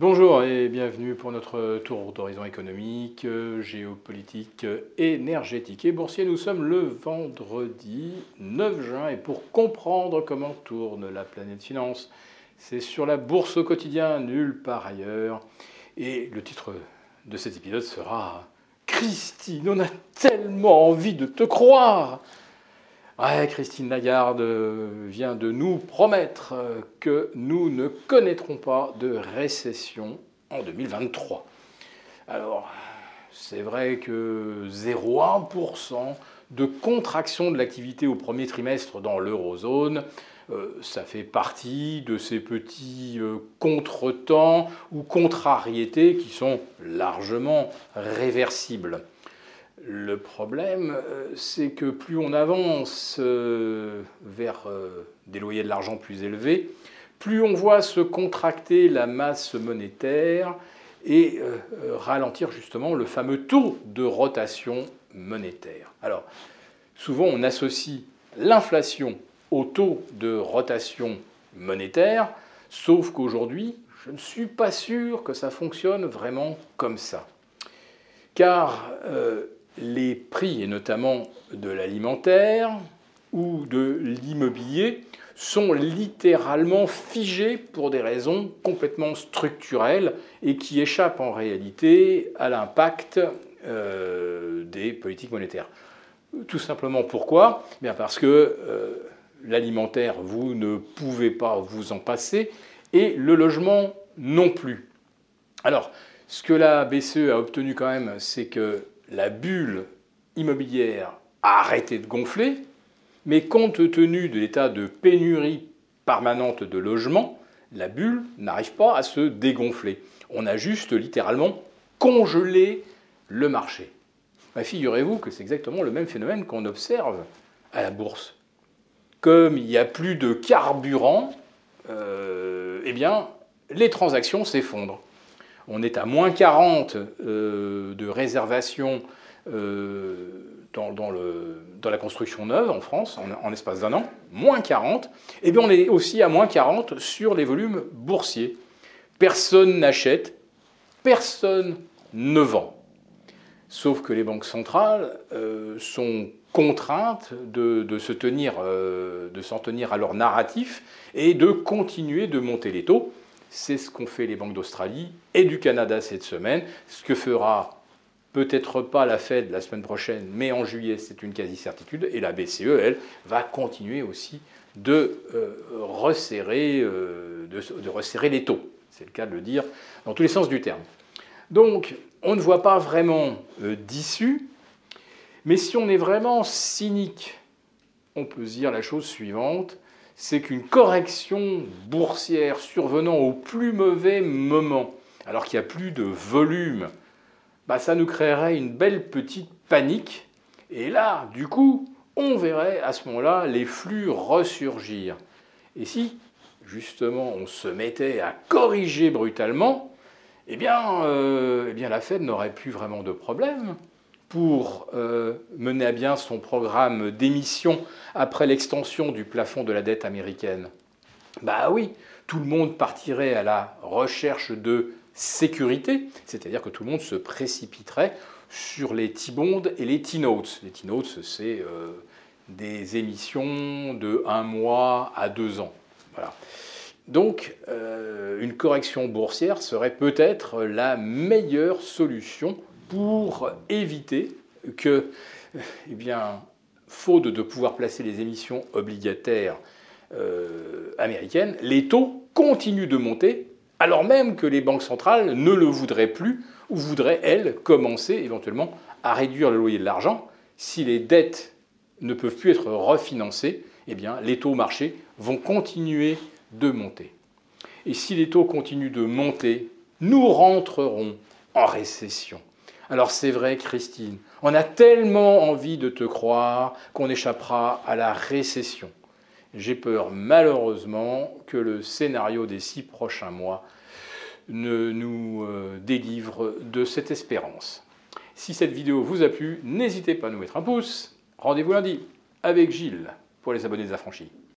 Bonjour et bienvenue pour notre tour d'horizon économique, géopolitique, énergétique et boursier. Nous sommes le vendredi 9 juin et pour comprendre comment tourne la planète finance, c'est sur la bourse au quotidien, nulle part ailleurs. Et le titre de cet épisode sera Christine, on a tellement envie de te croire Christine Lagarde euh, vient de nous promettre euh, que nous ne connaîtrons pas de récession en 2023. Alors, c'est vrai que 0,1% de contraction de l'activité au premier trimestre dans l'eurozone, euh, ça fait partie de ces petits contretemps ou contrariétés qui sont largement réversibles. Le problème, euh, c'est que plus on avance euh, vers euh, des loyers de l'argent plus élevés, plus on voit se contracter la masse monétaire et ralentir justement le fameux taux de rotation monétaire. Alors, souvent on associe l'inflation au taux de rotation monétaire, sauf qu'aujourd'hui, je ne suis pas sûr que ça fonctionne vraiment comme ça. Car les prix, et notamment de l'alimentaire ou de l'immobilier, sont littéralement figés pour des raisons complètement structurelles et qui échappent en réalité à l'impact euh, des politiques monétaires. Tout simplement pourquoi? Bien Parce que euh, l'alimentaire, vous ne pouvez pas vous en passer, et le logement non plus. Alors, ce que la BCE a obtenu quand même, c'est que la bulle immobilière a arrêté de gonfler, mais compte tenu de l'état de pénurie permanente de logements, la bulle n'arrive pas à se dégonfler. On a juste littéralement congelé le marché. Figurez-vous que c'est exactement le même phénomène qu'on observe à la bourse. Comme il n'y a plus de carburant, euh, eh les transactions s'effondrent on est à moins 40 euh, de réservations euh, dans, la construction neuve en France, en, espace d'un an, moins 40, et bien on est aussi à moins 40 sur les volumes boursiers. Personne n'achète, personne ne vend. Sauf que les banques centrales euh, sont contraintes de, se tenir, de s'en tenir à leur narratif et de continuer de monter les taux. C'est ce qu'ont fait les banques d'Australie et du Canada cette semaine, ce que fera peut-être pas la Fed la semaine prochaine, mais en juillet, c'est une quasi-certitude, et la BCE, elle, va continuer aussi de, euh, resserrer, euh, de, resserrer les taux. C'est le cas de le dire dans tous les sens du terme. Donc, on ne voit pas vraiment euh, d'issue, mais si on est vraiment cynique, on peut dire la chose suivante, c'est qu'une correction boursière survenant au plus mauvais moment, alors qu'il n'y a plus de volume, bah, ça nous créerait une belle petite panique. Et là, du coup, on verrait à ce moment-là les flux ressurgir. Et si, justement, on se mettait à corriger brutalement, eh bien, euh, eh bien la Fed n'aurait plus vraiment de problème pour euh, mener à bien son programme d'émission après l'extension du plafond de la dette américaine Bah oui, tout le monde partirait à la recherche de sécurité, c'est-à-dire que tout le monde se précipiterait sur les T-bonds et les T-notes. Les T-notes, c'est euh, des émissions de un mois à deux ans. Voilà. Donc, euh, une correction boursière serait peut-être la meilleure solution pour éviter que, eh bien, faute de pouvoir placer les émissions obligataires euh, américaines, les taux continuent de monter alors même que les banques centrales ne le voudraient plus ou voudraient, elles, commencer éventuellement à réduire le loyer de l'argent. Si les dettes ne peuvent plus être refinancées, eh bien, les taux marchés vont continuer de monter. Et si les taux continuent de monter, nous rentrerons en récession. Alors c'est vrai, Christine, on a tellement envie de te croire qu'on échappera à la récession. J'ai peur malheureusement que le scénario des six prochains mois ne nous euh, délivre de cette espérance. Si cette vidéo vous a plu, n'hésitez pas à nous mettre un pouce. Rendez-vous lundi avec Gilles pour les abonnés affranchis.